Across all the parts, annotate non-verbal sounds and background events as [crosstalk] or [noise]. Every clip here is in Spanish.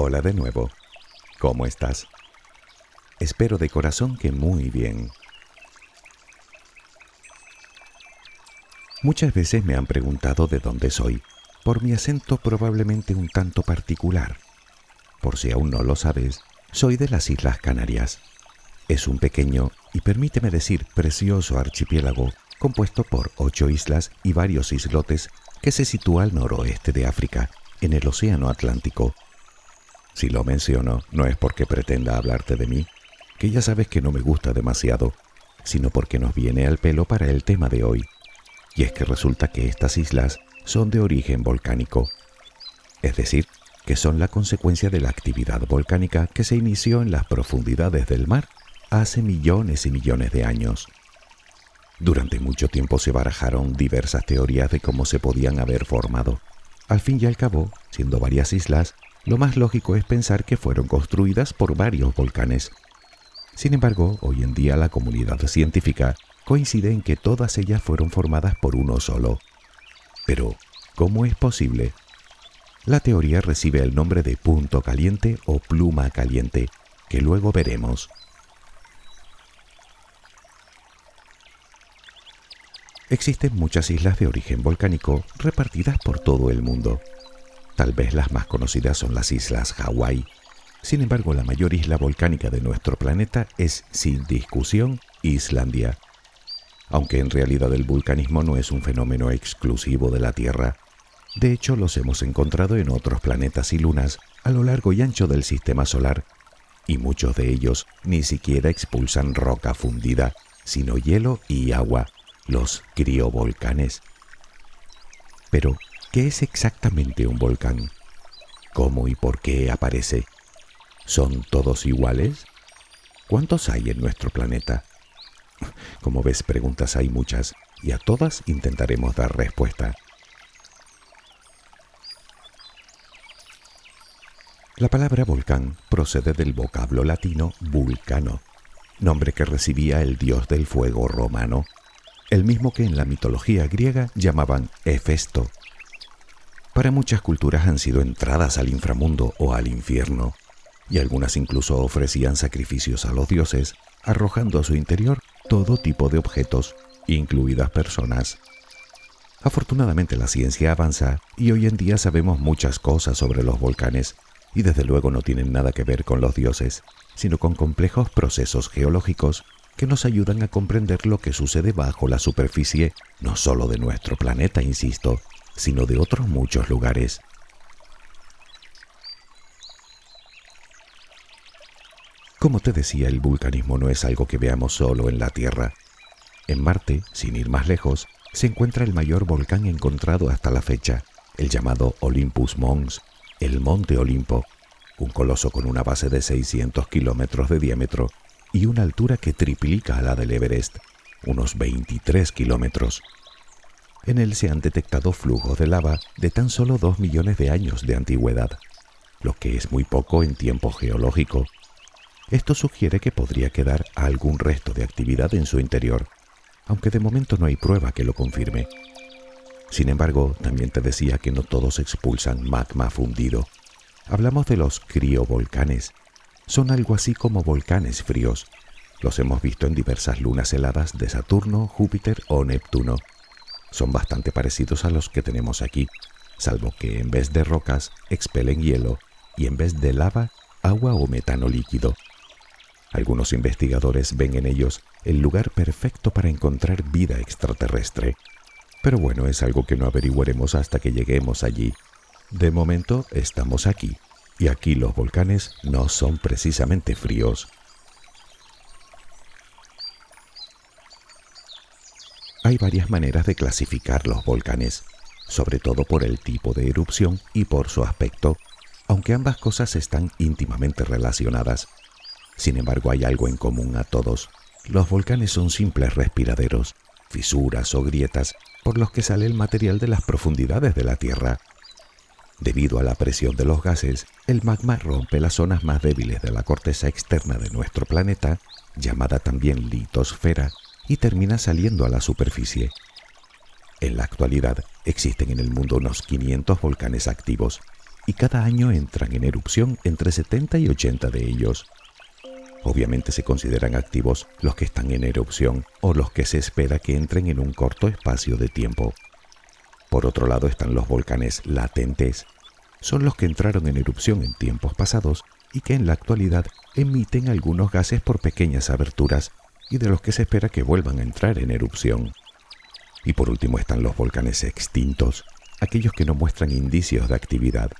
Hola de nuevo. ¿Cómo estás? Espero de corazón que muy bien. Muchas veces me han preguntado de dónde soy, por mi acento probablemente un tanto particular. Por si aún no lo sabes, soy de las Islas Canarias. Es un pequeño y permíteme decir precioso archipiélago compuesto por ocho islas y varios islotes que se sitúa al noroeste de África, en el Océano Atlántico. Si lo menciono, no es porque pretenda hablarte de mí, que ya sabes que no me gusta demasiado, sino porque nos viene al pelo para el tema de hoy. Y es que resulta que estas islas son de origen volcánico, es decir, que son la consecuencia de la actividad volcánica que se inició en las profundidades del mar hace millones y millones de años. Durante mucho tiempo se barajaron diversas teorías de cómo se podían haber formado. Al fin y al cabo, siendo varias islas, lo más lógico es pensar que fueron construidas por varios volcanes. Sin embargo, hoy en día la comunidad científica coincide en que todas ellas fueron formadas por uno solo. Pero, ¿cómo es posible? La teoría recibe el nombre de punto caliente o pluma caliente, que luego veremos. Existen muchas islas de origen volcánico repartidas por todo el mundo. Tal vez las más conocidas son las islas Hawái. Sin embargo, la mayor isla volcánica de nuestro planeta es, sin discusión, Islandia. Aunque en realidad el vulcanismo no es un fenómeno exclusivo de la Tierra. De hecho, los hemos encontrado en otros planetas y lunas a lo largo y ancho del sistema solar, y muchos de ellos ni siquiera expulsan roca fundida, sino hielo y agua los criovolcanes. Pero, ¿qué es exactamente un volcán? ¿Cómo y por qué aparece? ¿Son todos iguales? ¿Cuántos hay en nuestro planeta? [laughs] Como ves, preguntas hay muchas y a todas intentaremos dar respuesta. La palabra volcán procede del vocablo latino vulcano, nombre que recibía el dios del fuego romano el mismo que en la mitología griega llamaban Hefesto. Para muchas culturas han sido entradas al inframundo o al infierno, y algunas incluso ofrecían sacrificios a los dioses, arrojando a su interior todo tipo de objetos, incluidas personas. Afortunadamente la ciencia avanza y hoy en día sabemos muchas cosas sobre los volcanes, y desde luego no tienen nada que ver con los dioses, sino con complejos procesos geológicos que nos ayudan a comprender lo que sucede bajo la superficie, no solo de nuestro planeta, insisto, sino de otros muchos lugares. Como te decía, el vulcanismo no es algo que veamos solo en la Tierra. En Marte, sin ir más lejos, se encuentra el mayor volcán encontrado hasta la fecha, el llamado Olympus Mons, el Monte Olimpo, un coloso con una base de 600 kilómetros de diámetro y una altura que triplica a la del Everest, unos 23 kilómetros. En él se han detectado flujos de lava de tan solo 2 millones de años de antigüedad, lo que es muy poco en tiempo geológico. Esto sugiere que podría quedar algún resto de actividad en su interior, aunque de momento no hay prueba que lo confirme. Sin embargo, también te decía que no todos expulsan magma fundido. Hablamos de los criovolcanes, son algo así como volcanes fríos. Los hemos visto en diversas lunas heladas de Saturno, Júpiter o Neptuno. Son bastante parecidos a los que tenemos aquí, salvo que en vez de rocas expelen hielo y en vez de lava, agua o metano líquido. Algunos investigadores ven en ellos el lugar perfecto para encontrar vida extraterrestre. Pero bueno, es algo que no averiguaremos hasta que lleguemos allí. De momento estamos aquí y aquí los volcanes no son precisamente fríos. Hay varias maneras de clasificar los volcanes, sobre todo por el tipo de erupción y por su aspecto, aunque ambas cosas están íntimamente relacionadas. Sin embargo, hay algo en común a todos. Los volcanes son simples respiraderos, fisuras o grietas por los que sale el material de las profundidades de la Tierra Debido a la presión de los gases, el magma rompe las zonas más débiles de la corteza externa de nuestro planeta, llamada también litosfera, y termina saliendo a la superficie. En la actualidad existen en el mundo unos 500 volcanes activos, y cada año entran en erupción entre 70 y 80 de ellos. Obviamente se consideran activos los que están en erupción o los que se espera que entren en un corto espacio de tiempo. Por otro lado están los volcanes latentes. Son los que entraron en erupción en tiempos pasados y que en la actualidad emiten algunos gases por pequeñas aberturas y de los que se espera que vuelvan a entrar en erupción. Y por último están los volcanes extintos, aquellos que no muestran indicios de actividad.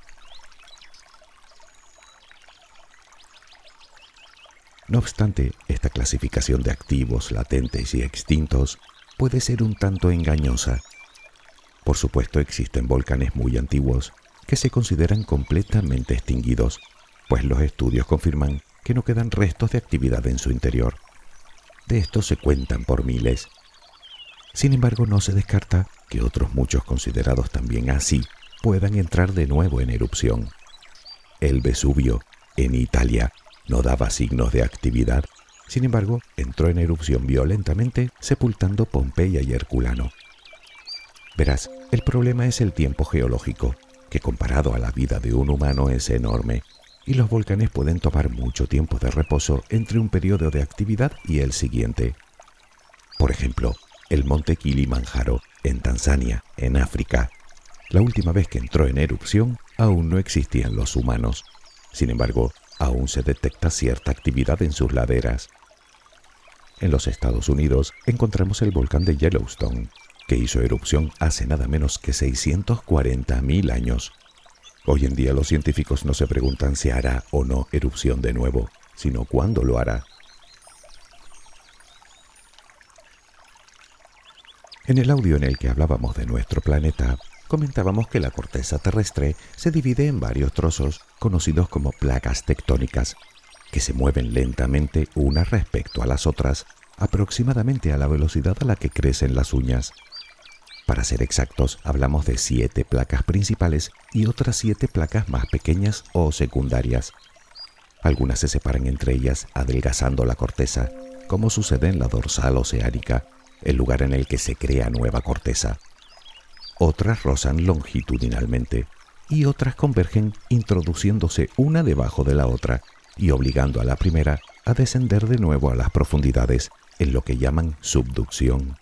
No obstante, esta clasificación de activos, latentes y extintos puede ser un tanto engañosa. Por supuesto existen volcanes muy antiguos que se consideran completamente extinguidos, pues los estudios confirman que no quedan restos de actividad en su interior. De estos se cuentan por miles. Sin embargo, no se descarta que otros muchos considerados también así puedan entrar de nuevo en erupción. El Vesubio, en Italia, no daba signos de actividad, sin embargo, entró en erupción violentamente, sepultando Pompeya y Herculano. Verás, el problema es el tiempo geológico, que comparado a la vida de un humano es enorme, y los volcanes pueden tomar mucho tiempo de reposo entre un periodo de actividad y el siguiente. Por ejemplo, el monte Kilimanjaro, en Tanzania, en África. La última vez que entró en erupción aún no existían los humanos. Sin embargo, aún se detecta cierta actividad en sus laderas. En los Estados Unidos encontramos el volcán de Yellowstone, que hizo erupción hace nada menos que 640.000 años. Hoy en día los científicos no se preguntan si hará o no erupción de nuevo, sino cuándo lo hará. En el audio en el que hablábamos de nuestro planeta, comentábamos que la corteza terrestre se divide en varios trozos conocidos como placas tectónicas, que se mueven lentamente unas respecto a las otras, aproximadamente a la velocidad a la que crecen las uñas. Para ser exactos, hablamos de siete placas principales y otras siete placas más pequeñas o secundarias. Algunas se separan entre ellas adelgazando la corteza, como sucede en la dorsal oceánica, el lugar en el que se crea nueva corteza. Otras rozan longitudinalmente y otras convergen introduciéndose una debajo de la otra y obligando a la primera a descender de nuevo a las profundidades en lo que llaman subducción.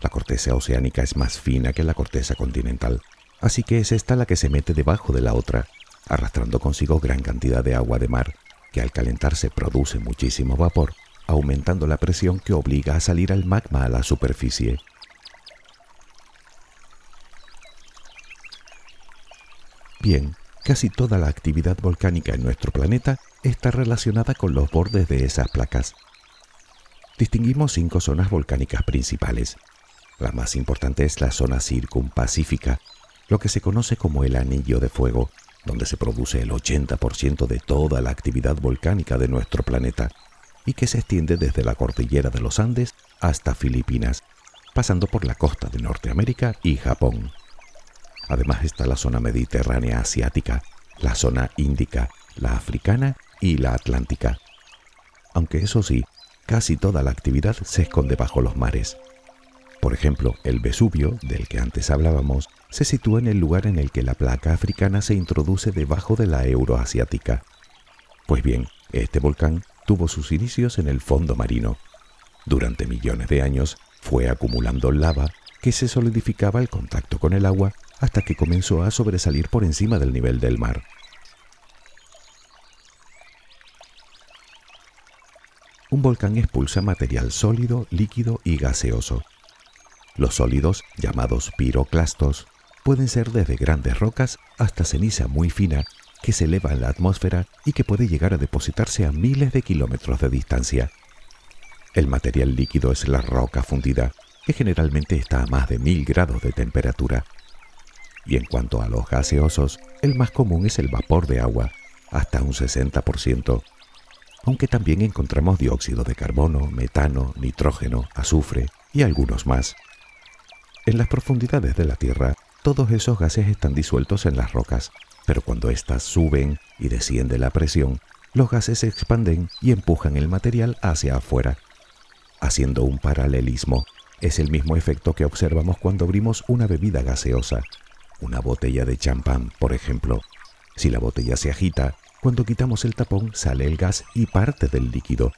La corteza oceánica es más fina que la corteza continental, así que es esta la que se mete debajo de la otra, arrastrando consigo gran cantidad de agua de mar, que al calentarse produce muchísimo vapor, aumentando la presión que obliga a salir al magma a la superficie. Bien, casi toda la actividad volcánica en nuestro planeta está relacionada con los bordes de esas placas. Distinguimos cinco zonas volcánicas principales, la más importante es la zona circumpacífica, lo que se conoce como el anillo de fuego, donde se produce el 80% de toda la actividad volcánica de nuestro planeta y que se extiende desde la cordillera de los Andes hasta Filipinas, pasando por la costa de Norteamérica y Japón. Además está la zona mediterránea asiática, la zona índica, la africana y la atlántica. Aunque eso sí, casi toda la actividad se esconde bajo los mares. Por ejemplo, el Vesubio, del que antes hablábamos, se sitúa en el lugar en el que la placa africana se introduce debajo de la euroasiática. Pues bien, este volcán tuvo sus inicios en el fondo marino. Durante millones de años fue acumulando lava que se solidificaba al contacto con el agua hasta que comenzó a sobresalir por encima del nivel del mar. Un volcán expulsa material sólido, líquido y gaseoso. Los sólidos, llamados piroclastos, pueden ser desde grandes rocas hasta ceniza muy fina que se eleva en la atmósfera y que puede llegar a depositarse a miles de kilómetros de distancia. El material líquido es la roca fundida, que generalmente está a más de mil grados de temperatura. Y en cuanto a los gaseosos, el más común es el vapor de agua, hasta un 60%, aunque también encontramos dióxido de carbono, metano, nitrógeno, azufre y algunos más. En las profundidades de la Tierra, todos esos gases están disueltos en las rocas, pero cuando éstas suben y desciende la presión, los gases se expanden y empujan el material hacia afuera. Haciendo un paralelismo, es el mismo efecto que observamos cuando abrimos una bebida gaseosa, una botella de champán, por ejemplo. Si la botella se agita, cuando quitamos el tapón sale el gas y parte del líquido.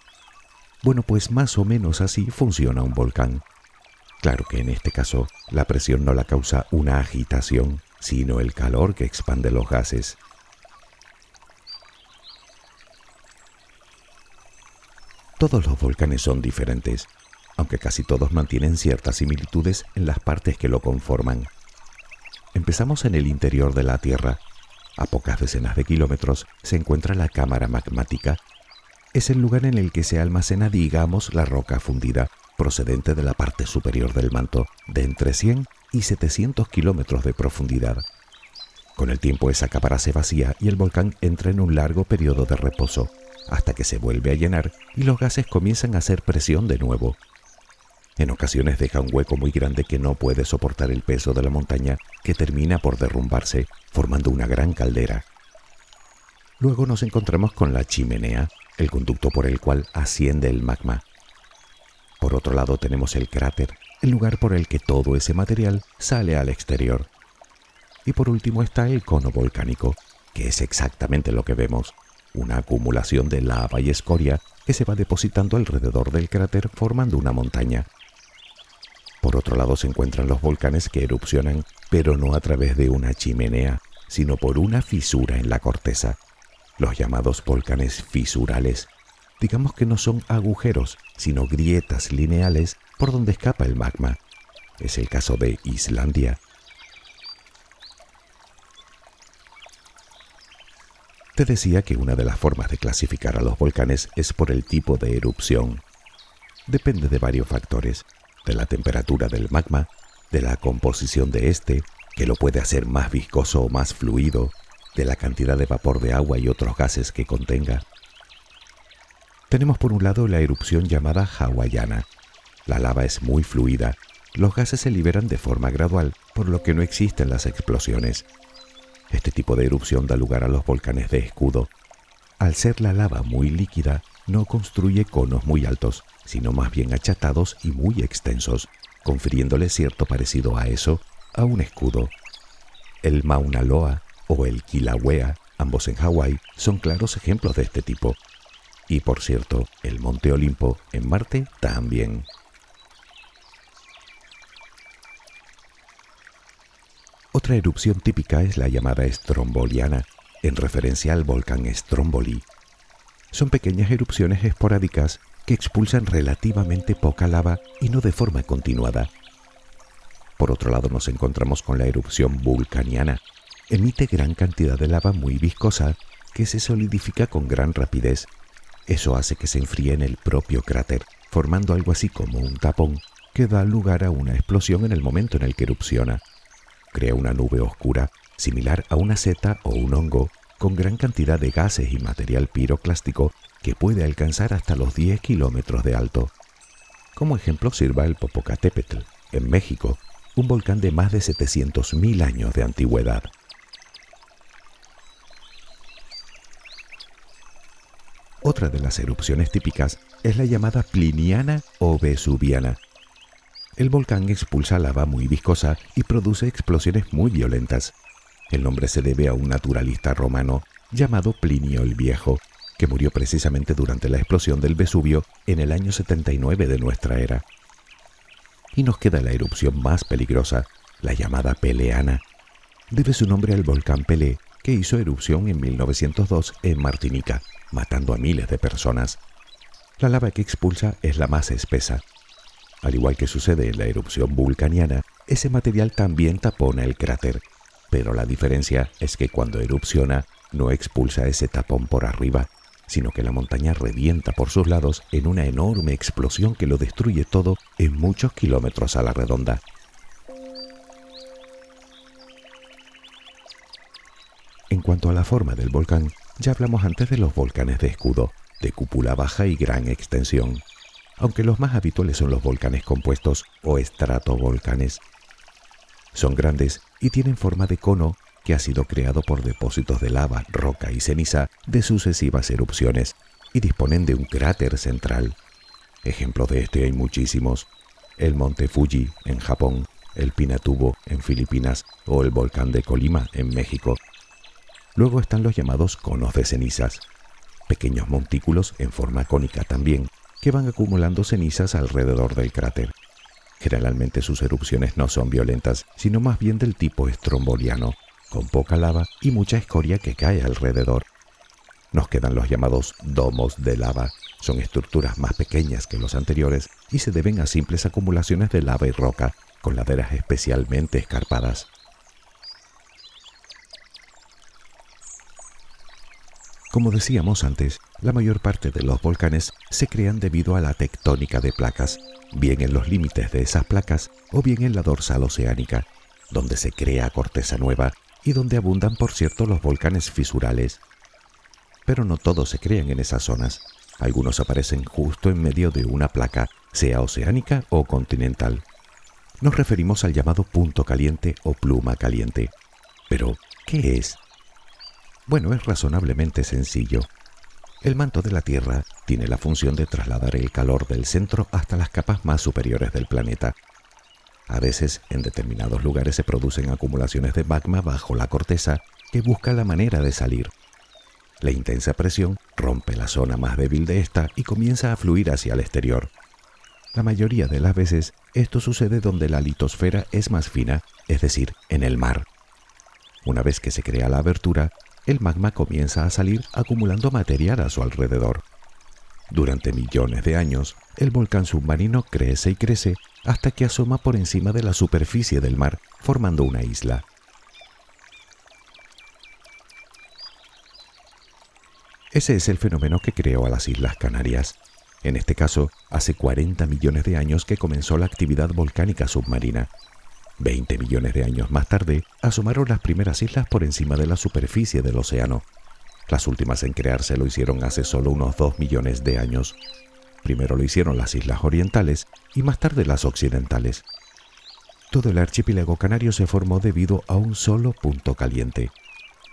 Bueno, pues más o menos así funciona un volcán. Claro que en este caso la presión no la causa una agitación, sino el calor que expande los gases. Todos los volcanes son diferentes, aunque casi todos mantienen ciertas similitudes en las partes que lo conforman. Empezamos en el interior de la Tierra. A pocas decenas de kilómetros se encuentra la cámara magmática. Es el lugar en el que se almacena, digamos, la roca fundida, procedente de la parte superior del manto, de entre 100 y 700 kilómetros de profundidad. Con el tiempo esa cámara se vacía y el volcán entra en un largo periodo de reposo hasta que se vuelve a llenar y los gases comienzan a hacer presión de nuevo. En ocasiones deja un hueco muy grande que no puede soportar el peso de la montaña que termina por derrumbarse, formando una gran caldera. Luego nos encontramos con la chimenea, el conducto por el cual asciende el magma. Por otro lado tenemos el cráter, el lugar por el que todo ese material sale al exterior. Y por último está el cono volcánico, que es exactamente lo que vemos, una acumulación de lava y escoria que se va depositando alrededor del cráter formando una montaña. Por otro lado se encuentran los volcanes que erupcionan, pero no a través de una chimenea, sino por una fisura en la corteza, los llamados volcanes fisurales. Digamos que no son agujeros, sino grietas lineales por donde escapa el magma. Es el caso de Islandia, Te decía que una de las formas de clasificar a los volcanes es por el tipo de erupción. Depende de varios factores, de la temperatura del magma, de la composición de este, que lo puede hacer más viscoso o más fluido, de la cantidad de vapor de agua y otros gases que contenga. Tenemos por un lado la erupción llamada hawaiana. La lava es muy fluida, los gases se liberan de forma gradual, por lo que no existen las explosiones. Este tipo de erupción da lugar a los volcanes de escudo. Al ser la lava muy líquida, no construye conos muy altos, sino más bien achatados y muy extensos, confiriéndole cierto parecido a eso, a un escudo. El Mauna Loa o el Kilauea, ambos en Hawái, son claros ejemplos de este tipo. Y por cierto, el Monte Olimpo en Marte también. Otra erupción típica es la llamada estromboliana, en referencia al volcán Stromboli. Son pequeñas erupciones esporádicas que expulsan relativamente poca lava y no de forma continuada. Por otro lado nos encontramos con la erupción vulcaniana. Emite gran cantidad de lava muy viscosa que se solidifica con gran rapidez. Eso hace que se enfríe en el propio cráter, formando algo así como un tapón que da lugar a una explosión en el momento en el que erupciona crea una nube oscura similar a una seta o un hongo con gran cantidad de gases y material piroclástico que puede alcanzar hasta los 10 kilómetros de alto. Como ejemplo sirva el Popocatépetl, en México, un volcán de más de 700.000 años de antigüedad. Otra de las erupciones típicas es la llamada pliniana o vesuviana, el volcán expulsa lava muy viscosa y produce explosiones muy violentas. El nombre se debe a un naturalista romano llamado Plinio el Viejo, que murió precisamente durante la explosión del Vesubio en el año 79 de nuestra era. Y nos queda la erupción más peligrosa, la llamada Peleana. Debe su nombre al volcán Pelé, que hizo erupción en 1902 en Martinica, matando a miles de personas. La lava que expulsa es la más espesa, al igual que sucede en la erupción vulcaniana, ese material también tapona el cráter, pero la diferencia es que cuando erupciona no expulsa ese tapón por arriba, sino que la montaña revienta por sus lados en una enorme explosión que lo destruye todo en muchos kilómetros a la redonda. En cuanto a la forma del volcán, ya hablamos antes de los volcanes de escudo, de cúpula baja y gran extensión aunque los más habituales son los volcanes compuestos o estratovolcanes. Son grandes y tienen forma de cono que ha sido creado por depósitos de lava, roca y ceniza de sucesivas erupciones y disponen de un cráter central. Ejemplos de este hay muchísimos. El monte Fuji en Japón, el Pinatubo en Filipinas o el volcán de Colima en México. Luego están los llamados conos de cenizas, pequeños montículos en forma cónica también, que van acumulando cenizas alrededor del cráter. Generalmente sus erupciones no son violentas, sino más bien del tipo estromboliano, con poca lava y mucha escoria que cae alrededor. Nos quedan los llamados domos de lava. Son estructuras más pequeñas que los anteriores y se deben a simples acumulaciones de lava y roca, con laderas especialmente escarpadas. Como decíamos antes, la mayor parte de los volcanes se crean debido a la tectónica de placas, bien en los límites de esas placas o bien en la dorsal oceánica, donde se crea corteza nueva y donde abundan, por cierto, los volcanes fisurales. Pero no todos se crean en esas zonas. Algunos aparecen justo en medio de una placa, sea oceánica o continental. Nos referimos al llamado punto caliente o pluma caliente. Pero, ¿qué es? Bueno, es razonablemente sencillo. El manto de la Tierra tiene la función de trasladar el calor del centro hasta las capas más superiores del planeta. A veces, en determinados lugares se producen acumulaciones de magma bajo la corteza que busca la manera de salir. La intensa presión rompe la zona más débil de esta y comienza a fluir hacia el exterior. La mayoría de las veces esto sucede donde la litosfera es más fina, es decir, en el mar. Una vez que se crea la abertura, el magma comienza a salir acumulando material a su alrededor. Durante millones de años, el volcán submarino crece y crece hasta que asoma por encima de la superficie del mar, formando una isla. Ese es el fenómeno que creó a las Islas Canarias. En este caso, hace 40 millones de años que comenzó la actividad volcánica submarina, Veinte millones de años más tarde, asomaron las primeras islas por encima de la superficie del océano. Las últimas en crearse lo hicieron hace solo unos dos millones de años. Primero lo hicieron las islas orientales y más tarde las occidentales. Todo el archipiélago canario se formó debido a un solo punto caliente.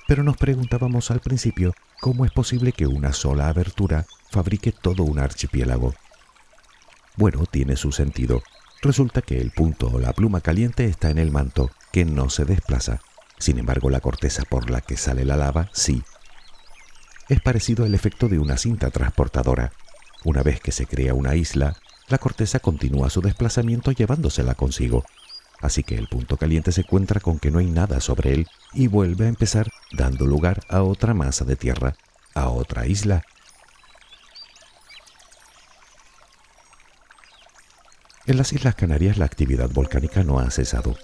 Pero nos preguntábamos al principio cómo es posible que una sola abertura fabrique todo un archipiélago. Bueno, tiene su sentido, Resulta que el punto o la pluma caliente está en el manto, que no se desplaza. Sin embargo, la corteza por la que sale la lava sí. Es parecido al efecto de una cinta transportadora. Una vez que se crea una isla, la corteza continúa su desplazamiento llevándosela consigo. Así que el punto caliente se encuentra con que no hay nada sobre él y vuelve a empezar dando lugar a otra masa de tierra, a otra isla En las Islas Canarias la actividad volcánica no ha cesado.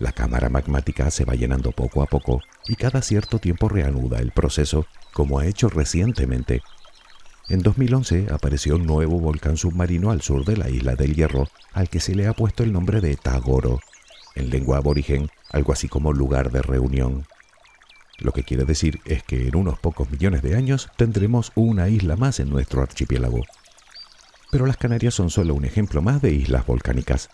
La cámara magmática se va llenando poco a poco y cada cierto tiempo reanuda el proceso, como ha hecho recientemente. En 2011 apareció un nuevo volcán submarino al sur de la isla del Hierro, al que se le ha puesto el nombre de Tagoro, en lengua aborigen, algo así como lugar de reunión. Lo que quiere decir es que en unos pocos millones de años tendremos una isla más en nuestro archipiélago. Pero las Canarias son solo un ejemplo más de islas volcánicas.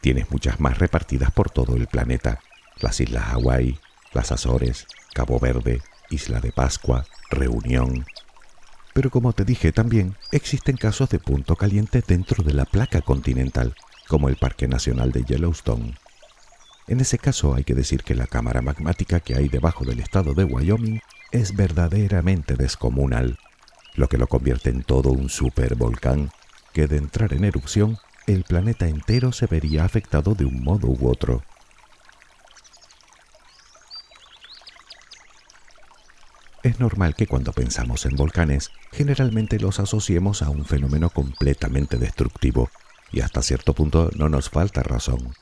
Tienes muchas más repartidas por todo el planeta. Las islas Hawái, las Azores, Cabo Verde, Isla de Pascua, Reunión. Pero como te dije también, existen casos de punto caliente dentro de la placa continental, como el Parque Nacional de Yellowstone. En ese caso hay que decir que la cámara magmática que hay debajo del estado de Wyoming es verdaderamente descomunal, lo que lo convierte en todo un supervolcán que de entrar en erupción, el planeta entero se vería afectado de un modo u otro. Es normal que cuando pensamos en volcanes, generalmente los asociemos a un fenómeno completamente destructivo, y hasta cierto punto no nos falta razón.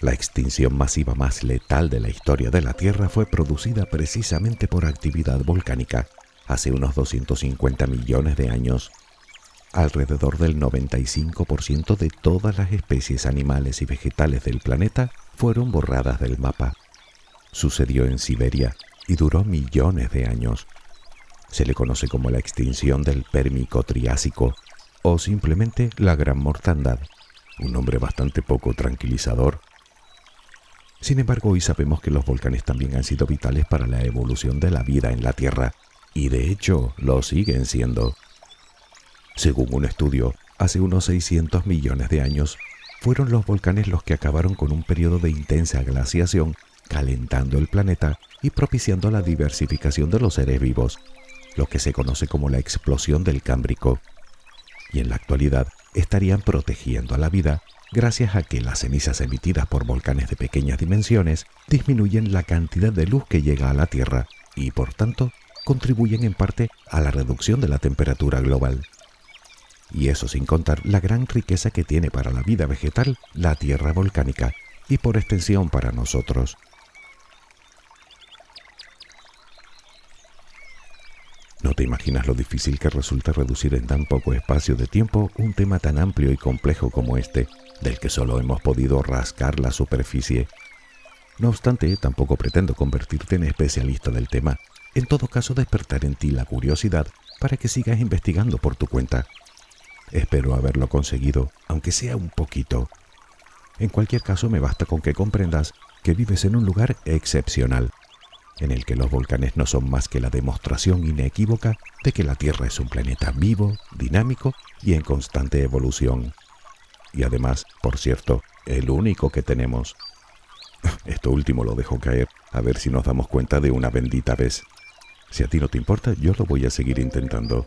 La extinción masiva más letal de la historia de la Tierra fue producida precisamente por actividad volcánica hace unos 250 millones de años alrededor del 95% de todas las especies animales y vegetales del planeta fueron borradas del mapa. Sucedió en Siberia y duró millones de años. Se le conoce como la extinción del Pérmico Triásico o simplemente la Gran Mortandad, un nombre bastante poco tranquilizador. Sin embargo, hoy sabemos que los volcanes también han sido vitales para la evolución de la vida en la Tierra, y de hecho lo siguen siendo. Según un estudio, hace unos 600 millones de años, fueron los volcanes los que acabaron con un periodo de intensa glaciación calentando el planeta y propiciando la diversificación de los seres vivos, lo que se conoce como la explosión del Cámbrico. Y en la actualidad estarían protegiendo a la vida gracias a que las cenizas emitidas por volcanes de pequeñas dimensiones disminuyen la cantidad de luz que llega a la Tierra y por tanto contribuyen en parte a la reducción de la temperatura global. Y eso sin contar la gran riqueza que tiene para la vida vegetal la Tierra volcánica y por extensión para nosotros. No te imaginas lo difícil que resulta reducir en tan poco espacio de tiempo un tema tan amplio y complejo como este, del que solo hemos podido rascar la superficie. No obstante, tampoco pretendo convertirte en especialista del tema, en todo caso despertar en ti la curiosidad para que sigas investigando por tu cuenta. Espero haberlo conseguido, aunque sea un poquito. En cualquier caso, me basta con que comprendas que vives en un lugar excepcional, en el que los volcanes no son más que la demostración inequívoca de que la Tierra es un planeta vivo, dinámico y en constante evolución. Y además, por cierto, el único que tenemos. [laughs] Esto último lo dejo caer, a ver si nos damos cuenta de una bendita vez. Si a ti no te importa, yo lo voy a seguir intentando.